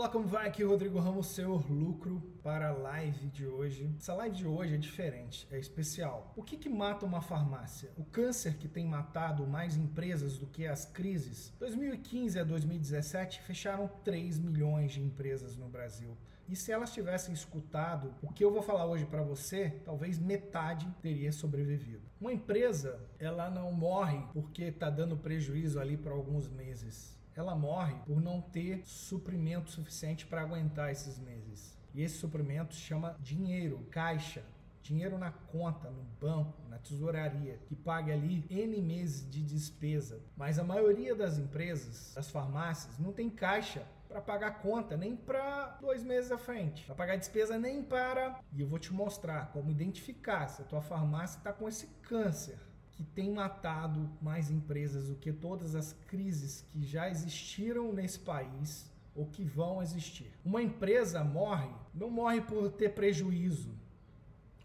Olá, como vai? Aqui é Rodrigo Ramos, seu lucro para a live de hoje. Essa live de hoje é diferente, é especial. O que, que mata uma farmácia? O câncer que tem matado mais empresas do que as crises? 2015 a 2017 fecharam 3 milhões de empresas no Brasil. E se elas tivessem escutado o que eu vou falar hoje para você, talvez metade teria sobrevivido. Uma empresa, ela não morre porque está dando prejuízo ali por alguns meses ela morre por não ter suprimento suficiente para aguentar esses meses. E esse suprimento chama dinheiro, caixa. Dinheiro na conta, no banco, na tesouraria, que pague ali N meses de despesa. Mas a maioria das empresas, das farmácias, não tem caixa para pagar conta, nem para dois meses à frente. Para pagar despesa, nem para. E eu vou te mostrar como identificar se a tua farmácia está com esse câncer que tem matado mais empresas do que todas as crises que já existiram nesse país ou que vão existir. Uma empresa morre, não morre por ter prejuízo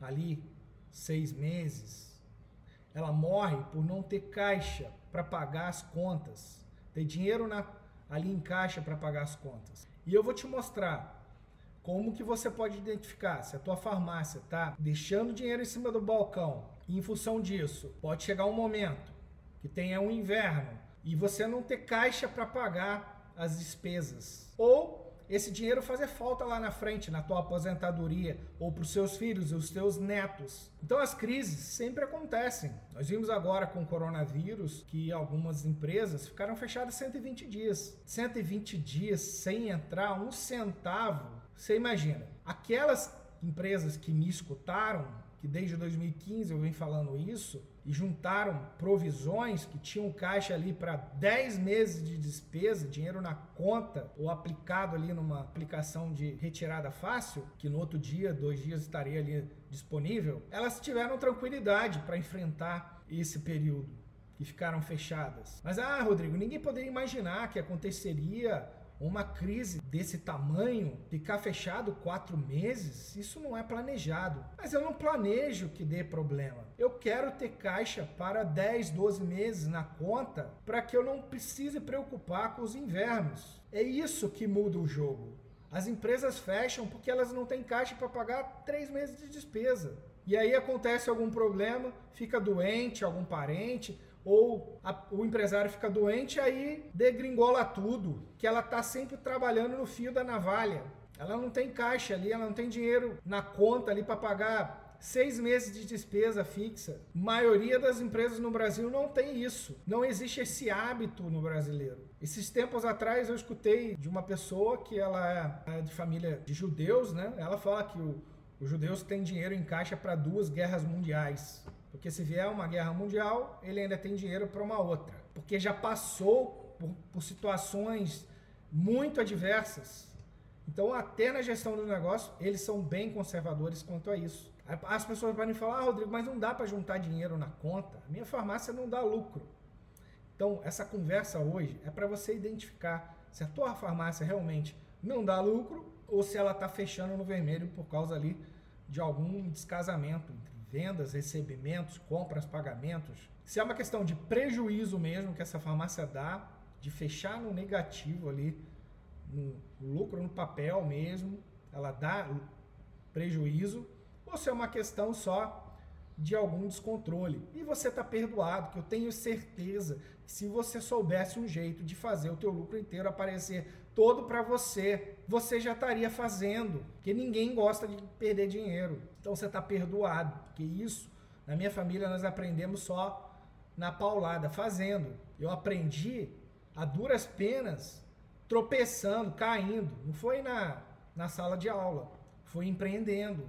ali seis meses. Ela morre por não ter caixa para pagar as contas, ter dinheiro na, ali em caixa para pagar as contas. E eu vou te mostrar como que você pode identificar se a tua farmácia está deixando dinheiro em cima do balcão e em função disso pode chegar um momento que tenha um inverno e você não ter caixa para pagar as despesas ou esse dinheiro fazer falta lá na frente, na tua aposentadoria, ou para os seus filhos e os teus netos. Então as crises sempre acontecem. Nós vimos agora com o coronavírus que algumas empresas ficaram fechadas 120 dias. 120 dias sem entrar um centavo você imagina, aquelas empresas que me escutaram, que desde 2015 eu venho falando isso, e juntaram provisões que tinham caixa ali para 10 meses de despesa, dinheiro na conta, ou aplicado ali numa aplicação de retirada fácil, que no outro dia, dois dias estaria ali disponível, elas tiveram tranquilidade para enfrentar esse período que ficaram fechadas. Mas ah, Rodrigo, ninguém poderia imaginar que aconteceria uma crise desse tamanho, ficar fechado quatro meses, isso não é planejado. Mas eu não planejo que dê problema. Eu quero ter caixa para 10, 12 meses na conta para que eu não precise preocupar com os invernos. É isso que muda o jogo. As empresas fecham porque elas não têm caixa para pagar três meses de despesa. E aí acontece algum problema, fica doente, algum parente, ou a, o empresário fica doente, aí degringola tudo, que ela está sempre trabalhando no fio da navalha. Ela não tem caixa ali, ela não tem dinheiro na conta ali para pagar seis meses de despesa fixa. Maioria das empresas no Brasil não tem isso. Não existe esse hábito no brasileiro. Esses tempos atrás eu escutei de uma pessoa que ela é de família de judeus, né? Ela fala que o, os judeus têm dinheiro em caixa para duas guerras mundiais. Porque se vier uma guerra mundial, ele ainda tem dinheiro para uma outra. Porque já passou por, por situações muito adversas. Então, até na gestão do negócio, eles são bem conservadores quanto a isso. As pessoas podem falar, ah, Rodrigo, mas não dá para juntar dinheiro na conta. Minha farmácia não dá lucro. Então, essa conversa hoje é para você identificar se a tua farmácia realmente não dá lucro ou se ela está fechando no vermelho por causa ali de algum descasamento entre vendas, recebimentos, compras, pagamentos. Se é uma questão de prejuízo mesmo que essa farmácia dá, de fechar no negativo ali, no lucro no papel mesmo, ela dá prejuízo, ou se é uma questão só de algum descontrole. E você está perdoado, que eu tenho certeza que se você soubesse um jeito de fazer o teu lucro inteiro aparecer todo para você, você já estaria fazendo, porque ninguém gosta de perder dinheiro. Então você está perdoado, porque isso, na minha família, nós aprendemos só na paulada, fazendo. Eu aprendi a duras penas, tropeçando, caindo. Não foi na, na sala de aula, foi empreendendo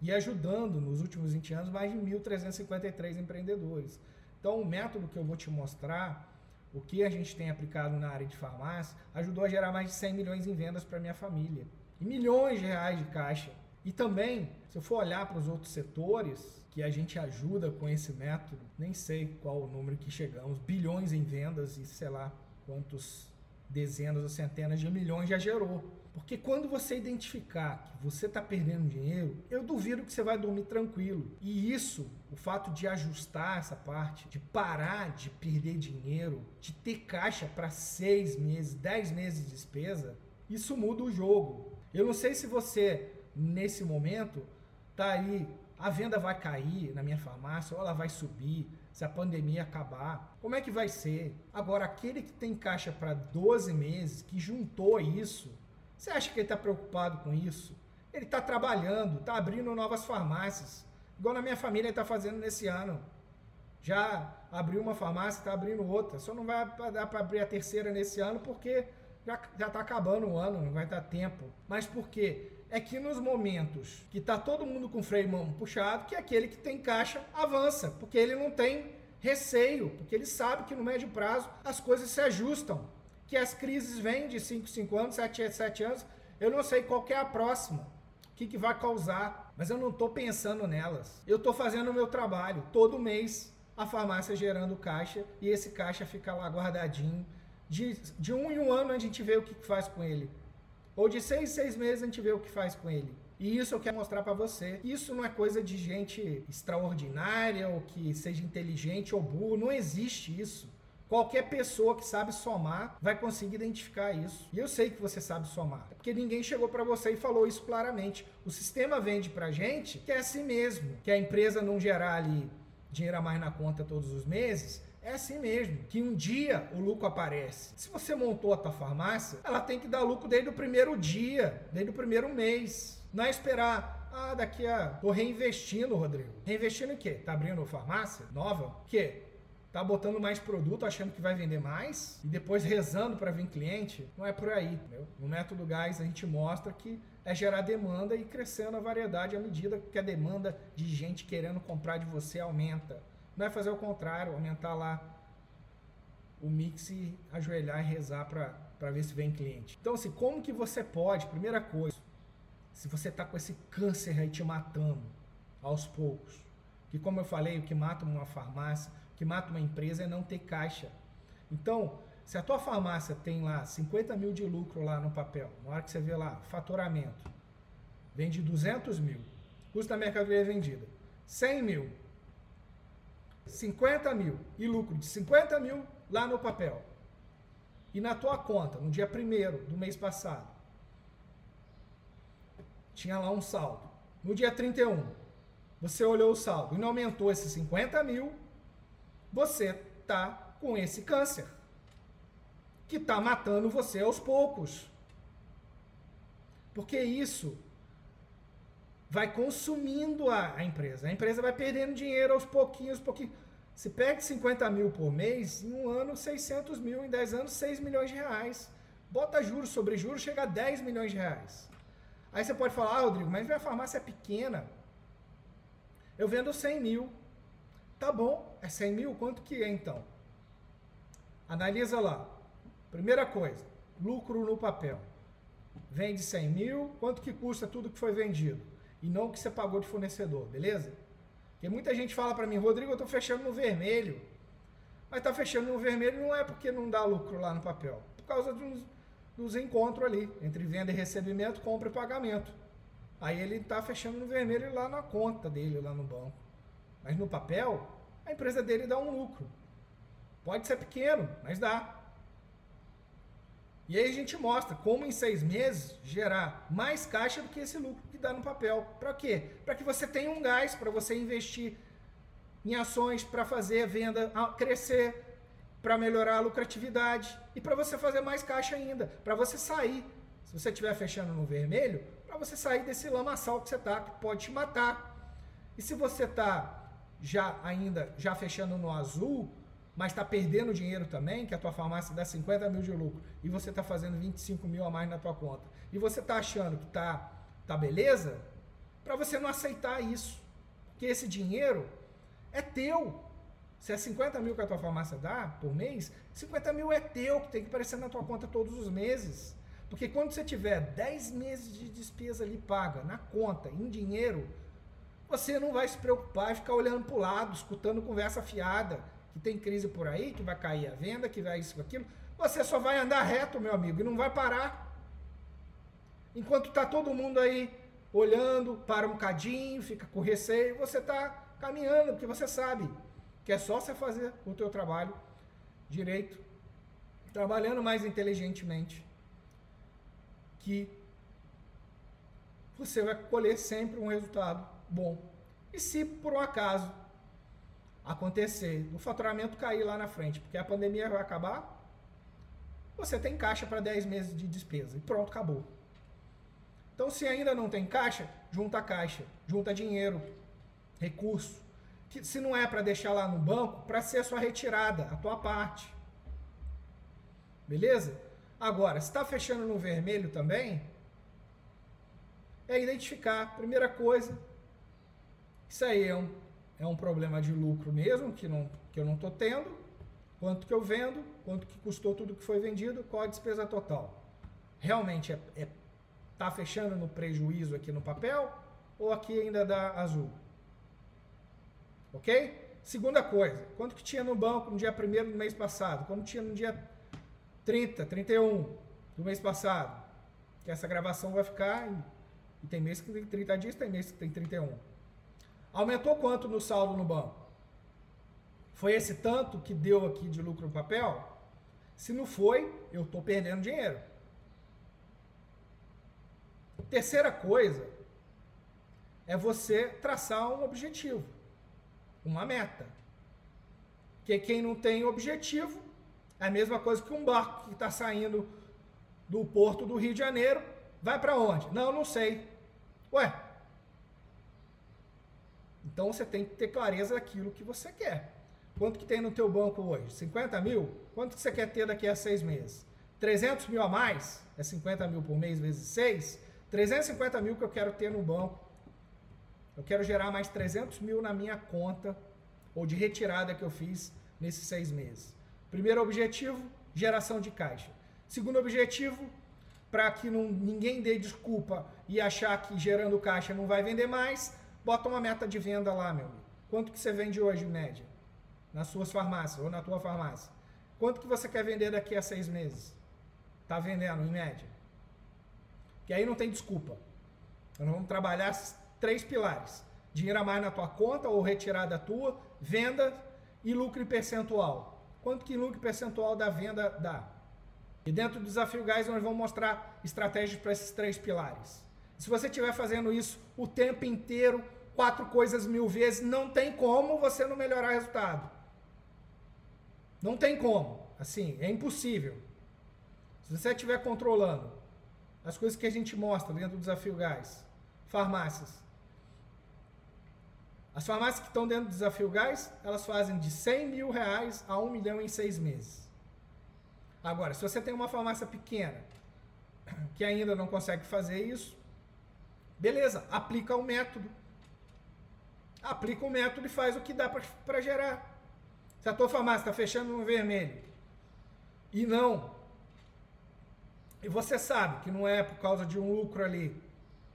e ajudando nos últimos 20 anos mais de 1.353 empreendedores. Então, o método que eu vou te mostrar, o que a gente tem aplicado na área de farmácia, ajudou a gerar mais de 100 milhões em vendas para minha família e milhões de reais de caixa. E também, se eu for olhar para os outros setores que a gente ajuda com esse método, nem sei qual o número que chegamos, bilhões em vendas e sei lá quantos dezenas ou centenas de milhões já gerou. Porque quando você identificar que você está perdendo dinheiro, eu duvido que você vai dormir tranquilo. E isso, o fato de ajustar essa parte, de parar de perder dinheiro, de ter caixa para seis meses, dez meses de despesa, Isso muda o jogo. Eu não sei se você, nesse momento, tá aí, a venda vai cair na minha farmácia ou ela vai subir se a pandemia acabar. Como é que vai ser? Agora, aquele que tem caixa para 12 meses, que juntou isso, você acha que ele está preocupado com isso? Ele está trabalhando, está abrindo novas farmácias. Igual na minha família está fazendo nesse ano. Já abriu uma farmácia, está abrindo outra. Só não vai dar para abrir a terceira nesse ano porque já está acabando o ano, não vai dar tempo. Mas por quê? É que nos momentos que está todo mundo com o freio mão puxado, que é aquele que tem caixa avança, porque ele não tem receio, porque ele sabe que no médio prazo as coisas se ajustam, que as crises vêm de 5, 5 anos, 7, 7 anos. Eu não sei qual é a próxima, o que, que vai causar, mas eu não estou pensando nelas. Eu estou fazendo o meu trabalho. Todo mês a farmácia gerando caixa e esse caixa fica lá guardadinho de, de um em um ano a gente vê o que faz com ele. Ou de seis, seis meses a gente vê o que faz com ele. E isso eu quero mostrar para você. Isso não é coisa de gente extraordinária ou que seja inteligente ou burro. Não existe isso. Qualquer pessoa que sabe somar vai conseguir identificar isso. E eu sei que você sabe somar. Porque ninguém chegou para você e falou isso claramente. O sistema vende pra gente que é assim mesmo. Que a empresa não gerar ali dinheiro a mais na conta todos os meses é assim mesmo, que um dia o lucro aparece. Se você montou a tua farmácia, ela tem que dar lucro desde o primeiro dia, desde o primeiro mês. Não é esperar, ah, daqui a... Tô reinvestindo, Rodrigo. Reinvestindo em quê? Tá abrindo farmácia nova? O quê? Tá botando mais produto, achando que vai vender mais? E depois rezando para vir cliente? Não é por aí, entendeu? No método Gás a gente mostra que é gerar demanda e crescendo a variedade à medida que a demanda de gente querendo comprar de você aumenta. Não é fazer o contrário, aumentar lá o mix e ajoelhar e rezar para ver se vem cliente. Então, assim, como que você pode, primeira coisa, se você está com esse câncer aí te matando aos poucos, que como eu falei, o que mata uma farmácia, que mata uma empresa é não ter caixa. Então, se a tua farmácia tem lá 50 mil de lucro lá no papel, na hora que você vê lá, faturamento, vende 200 mil, custo da mercadoria vendida, 100 mil, 50 mil e lucro de 50 mil lá no papel. E na tua conta, no dia 1 do mês passado, tinha lá um saldo. No dia 31, você olhou o saldo e não aumentou esses 50 mil, você tá com esse câncer que está matando você aos poucos. Porque isso vai consumindo a, a, empresa. A empresa vai perdendo dinheiro aos pouquinhos, pouquinhos. Se perde 50 mil por mês, em um ano 600 mil, em 10 anos 6 milhões de reais. Bota juros sobre juros, chega a 10 milhões de reais. Aí você pode falar, ah, Rodrigo, mas minha farmácia é pequena. Eu vendo 100 mil. Tá bom, é 100 mil? Quanto que é então? Analisa lá. Primeira coisa, lucro no papel. Vende 100 mil, quanto que custa tudo que foi vendido? e não o que você pagou de fornecedor, beleza? Porque muita gente fala para mim, Rodrigo, eu estou fechando no vermelho. Mas está fechando no vermelho não é porque não dá lucro lá no papel, por causa dos, dos encontros ali, entre venda e recebimento, compra e pagamento. Aí ele está fechando no vermelho lá na conta dele, lá no banco. Mas no papel, a empresa dele dá um lucro. Pode ser pequeno, mas dá. E aí a gente mostra como em seis meses gerar mais caixa do que esse lucro que dá no papel. Para quê? Para que você tenha um gás para você investir em ações para fazer a venda crescer, para melhorar a lucratividade e para você fazer mais caixa ainda, para você sair. Se você estiver fechando no vermelho, para você sair desse lamaçal que você está, que pode te matar. E se você está já ainda já fechando no azul, mas está perdendo dinheiro também, que a tua farmácia dá 50 mil de lucro e você está fazendo 25 mil a mais na tua conta, e você está achando que está tá beleza, para você não aceitar isso. Porque esse dinheiro é teu. Se é 50 mil que a tua farmácia dá por mês, 50 mil é teu, que tem que aparecer na tua conta todos os meses. Porque quando você tiver 10 meses de despesa ali paga na conta, em dinheiro, você não vai se preocupar e ficar olhando para o lado, escutando conversa fiada, que tem crise por aí, que vai cair a venda, que vai isso, aquilo, você só vai andar reto, meu amigo, e não vai parar. Enquanto está todo mundo aí olhando, para um cadinho, fica com receio, você está caminhando, porque você sabe que é só você fazer o teu trabalho direito, trabalhando mais inteligentemente. que você vai colher sempre um resultado bom. E se por um acaso acontecer o faturamento cair lá na frente, porque a pandemia vai acabar, você tem caixa para 10 meses de despesa e pronto, acabou. Então, se ainda não tem caixa, junta caixa, junta dinheiro, recurso, que se não é para deixar lá no banco, para ser a sua retirada, a tua parte. Beleza? Agora, se está fechando no vermelho também, é identificar, primeira coisa, isso aí é um, é um problema de lucro mesmo, que, não, que eu não estou tendo, quanto que eu vendo, quanto que custou tudo que foi vendido, qual a despesa total. Realmente é, é tá fechando no prejuízo aqui no papel ou aqui ainda dá azul? Ok? Segunda coisa, quanto que tinha no banco no dia 1 do mês passado? Quanto tinha no dia 30, 31 do mês passado? Que essa gravação vai ficar e tem mês que tem 30 dias, tem mês que tem 31. Aumentou quanto no saldo no banco? Foi esse tanto que deu aqui de lucro no papel? Se não foi, eu estou perdendo dinheiro. Terceira coisa é você traçar um objetivo, uma meta. Que quem não tem objetivo é a mesma coisa que um barco que está saindo do porto do Rio de Janeiro Vai para onde? Não, não sei. Ué. Então você tem que ter clareza daquilo que você quer. Quanto que tem no teu banco hoje? 50 mil? Quanto que você quer ter daqui a seis meses? 300 mil a mais? É 50 mil por mês vezes 6? 350 mil que eu quero ter no banco. Eu quero gerar mais 300 mil na minha conta ou de retirada que eu fiz nesses seis meses. Primeiro objetivo, geração de caixa. Segundo objetivo, para que não, ninguém dê desculpa e achar que gerando caixa não vai vender mais, bota uma meta de venda lá, meu amigo. Quanto que você vende hoje, em média? Nas suas farmácias ou na tua farmácia? Quanto que você quer vender daqui a seis meses? Tá vendendo, em média? Que aí não tem desculpa. Nós vamos trabalhar três pilares. Dinheiro a mais na tua conta ou retirada tua, venda e lucro percentual. Quanto que lucro percentual da venda dá? E dentro do Desafio Gás, nós vamos mostrar estratégias para esses três pilares. Se você estiver fazendo isso o tempo inteiro, quatro coisas mil vezes, não tem como você não melhorar o resultado. Não tem como. Assim, é impossível. Se você estiver controlando as coisas que a gente mostra dentro do Desafio Gás, farmácias. As farmácias que estão dentro do Desafio Gás, elas fazem de 100 mil reais a 1 milhão em seis meses. Agora, se você tem uma farmácia pequena que ainda não consegue fazer isso, beleza, aplica o método. Aplica o método e faz o que dá para gerar. Se a tua farmácia está fechando no vermelho e não, e você sabe que não é por causa de um lucro ali,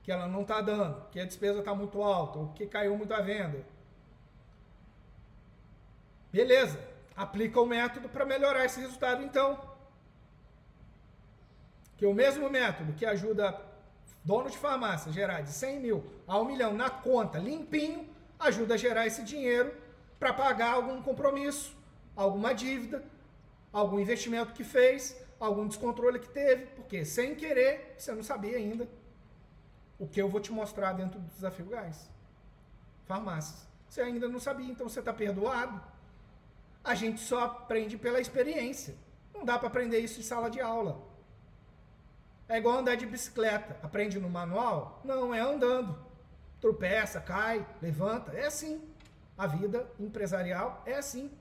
que ela não está dando, que a despesa está muito alta, ou que caiu muito a venda. Beleza, aplica o método para melhorar esse resultado então que o mesmo método que ajuda dono de farmácia gerar de 100 mil a 1 milhão na conta limpinho, ajuda a gerar esse dinheiro para pagar algum compromisso, alguma dívida, algum investimento que fez, algum descontrole que teve, porque sem querer você não sabia ainda o que eu vou te mostrar dentro do desafio gás. Farmácias. Você ainda não sabia, então você está perdoado. A gente só aprende pela experiência. Não dá para aprender isso em sala de aula. É igual andar de bicicleta. Aprende no manual? Não, é andando. Tropeça, cai, levanta. É assim. A vida empresarial é assim.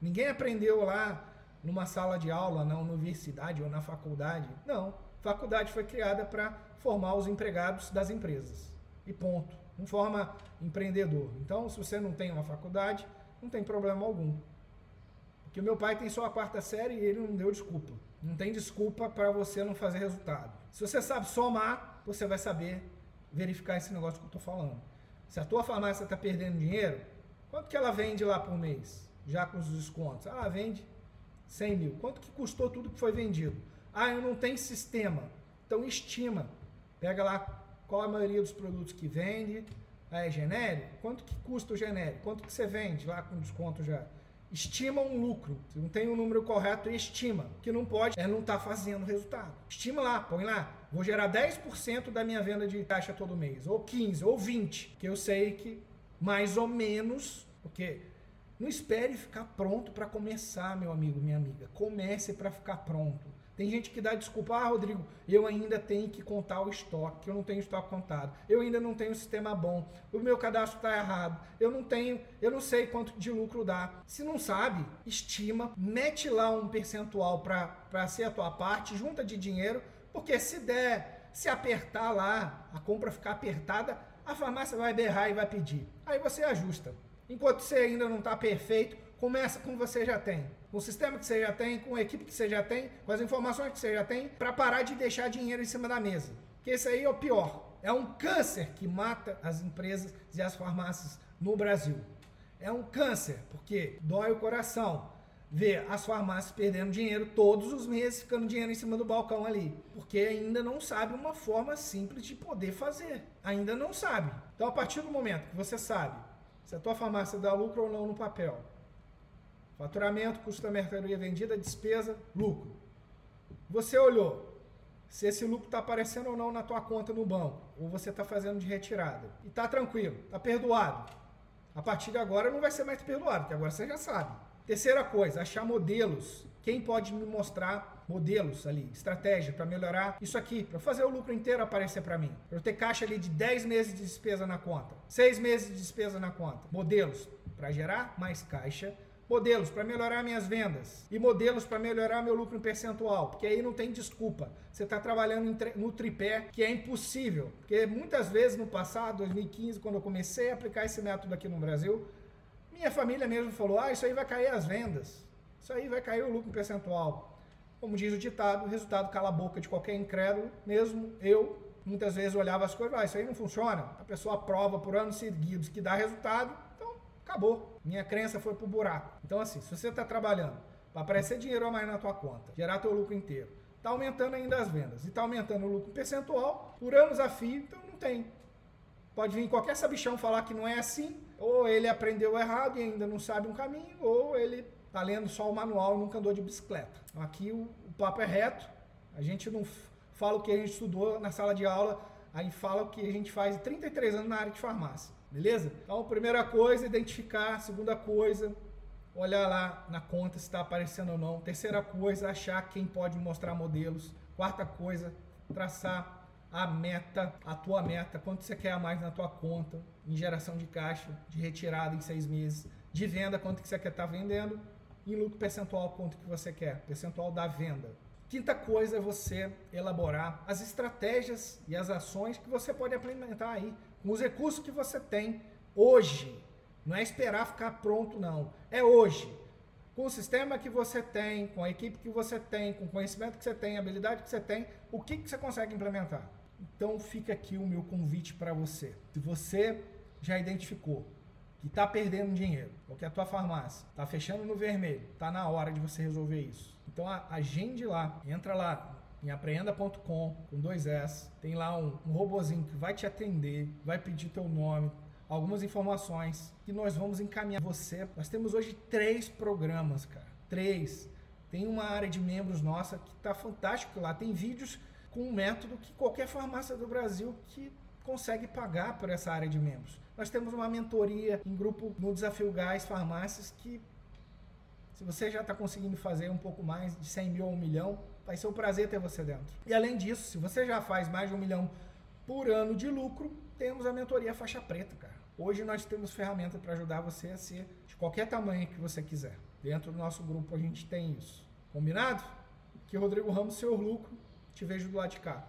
Ninguém aprendeu lá numa sala de aula, na universidade ou na faculdade. Não. Faculdade foi criada para formar os empregados das empresas. E ponto. Não forma empreendedor. Então, se você não tem uma faculdade, não tem problema algum. Porque o meu pai tem só a quarta série e ele não deu desculpa. Não tem desculpa para você não fazer resultado. Se você sabe somar, você vai saber verificar esse negócio que eu estou falando. Se a tua farmácia está perdendo dinheiro, quanto que ela vende lá por mês? Já com os descontos. Ah, vende 100 mil. Quanto que custou tudo que foi vendido? Ah, eu não tenho sistema. Então estima. Pega lá qual a maioria dos produtos que vende. Ah, é genérico? Quanto que custa o genérico? Quanto que você vende lá com desconto já? Estima um lucro. Se não tem o um número correto, estima. O que não pode é não estar tá fazendo resultado. Estima lá, põe lá vou gerar 10% da minha venda de caixa todo mês, ou 15, ou 20, que eu sei que mais ou menos, porque não espere ficar pronto para começar, meu amigo, minha amiga. Comece para ficar pronto. Tem gente que dá desculpa, ah, Rodrigo, eu ainda tenho que contar o estoque, eu não tenho estoque contado, eu ainda não tenho um sistema bom, o meu cadastro está errado, eu não tenho, eu não sei quanto de lucro dá. Se não sabe, estima, mete lá um percentual para ser a tua parte, junta de dinheiro, porque se der, se apertar lá, a compra ficar apertada, a farmácia vai berrar e vai pedir. Aí você ajusta. Enquanto você ainda não está perfeito, começa com o que você já tem. Com o sistema que você já tem, com a equipe que você já tem, com as informações que você já tem, para parar de deixar dinheiro em cima da mesa. Que esse aí é o pior. É um câncer que mata as empresas e as farmácias no Brasil. É um câncer, porque dói o coração ver as farmácias perdendo dinheiro todos os meses, ficando dinheiro em cima do balcão ali, porque ainda não sabe uma forma simples de poder fazer. Ainda não sabe. Então, a partir do momento que você sabe se a tua farmácia dá lucro ou não no papel, Faturamento, custo da mercadoria vendida, despesa, lucro. Você olhou se esse lucro está aparecendo ou não na tua conta no banco, ou você está fazendo de retirada. E está tranquilo, está perdoado. A partir de agora não vai ser mais perdoado, porque agora você já sabe. Terceira coisa, achar modelos. Quem pode me mostrar modelos ali, estratégia para melhorar isso aqui, para fazer o lucro inteiro aparecer para mim. Para eu ter caixa ali de 10 meses de despesa na conta, 6 meses de despesa na conta. Modelos para gerar mais caixa modelos para melhorar minhas vendas e modelos para melhorar meu lucro em percentual, porque aí não tem desculpa. Você está trabalhando no tripé, que é impossível, porque muitas vezes no passado, 2015, quando eu comecei a aplicar esse método aqui no Brasil, minha família mesmo falou: ah, isso aí vai cair as vendas, isso aí vai cair o lucro em percentual. Como diz o ditado, o resultado cala a boca de qualquer incrédulo, mesmo eu. Muitas vezes olhava as coisas, ah, isso aí não funciona. A pessoa prova por anos seguidos que dá resultado, acabou. Minha crença foi pro buraco. Então, assim, se você está trabalhando para aparecer dinheiro a mais na tua conta, gerar teu lucro inteiro, está aumentando ainda as vendas e está aumentando o lucro percentual por anos a fio, então não tem. Pode vir qualquer sabichão falar que não é assim, ou ele aprendeu errado e ainda não sabe um caminho, ou ele está lendo só o manual e nunca andou de bicicleta. Aqui o, o papo é reto, a gente não fala o que a gente estudou na sala de aula, a gente fala o que a gente faz 33 anos na área de farmácia. Beleza? Então, primeira coisa, identificar. Segunda coisa, olhar lá na conta se está aparecendo ou não. Terceira coisa, achar quem pode mostrar modelos. Quarta coisa, traçar a meta, a tua meta, quanto você quer a mais na tua conta, em geração de caixa, de retirada em seis meses, de venda, quanto que você quer estar tá vendendo, e lucro percentual, quanto que você quer, percentual da venda. Quinta coisa é você elaborar as estratégias e as ações que você pode implementar aí com os recursos que você tem hoje. Não é esperar ficar pronto, não. É hoje. Com o sistema que você tem, com a equipe que você tem, com o conhecimento que você tem, a habilidade que você tem, o que, que você consegue implementar? Então fica aqui o meu convite para você. Se você já identificou que está perdendo dinheiro, ou que a tua farmácia está fechando no vermelho, está na hora de você resolver isso. Então agende lá, entra lá em apreenda.com, com dois S. Tem lá um, um robozinho que vai te atender, vai pedir teu nome, algumas informações que nós vamos encaminhar você. Nós temos hoje três programas, cara. Três. Tem uma área de membros nossa que está fantástico lá. Tem vídeos com um método que qualquer farmácia do Brasil que consegue pagar por essa área de membros. Nós temos uma mentoria em grupo no Desafio Gás Farmácias que se você já está conseguindo fazer um pouco mais de 100 mil ou um milhão, vai ser um prazer ter você dentro. E além disso, se você já faz mais de um milhão por ano de lucro, temos a mentoria faixa preta, cara. Hoje nós temos ferramentas para ajudar você a ser de qualquer tamanho que você quiser. Dentro do nosso grupo a gente tem isso. Combinado? Que Rodrigo Ramos, seu lucro. Te vejo do lado de cá.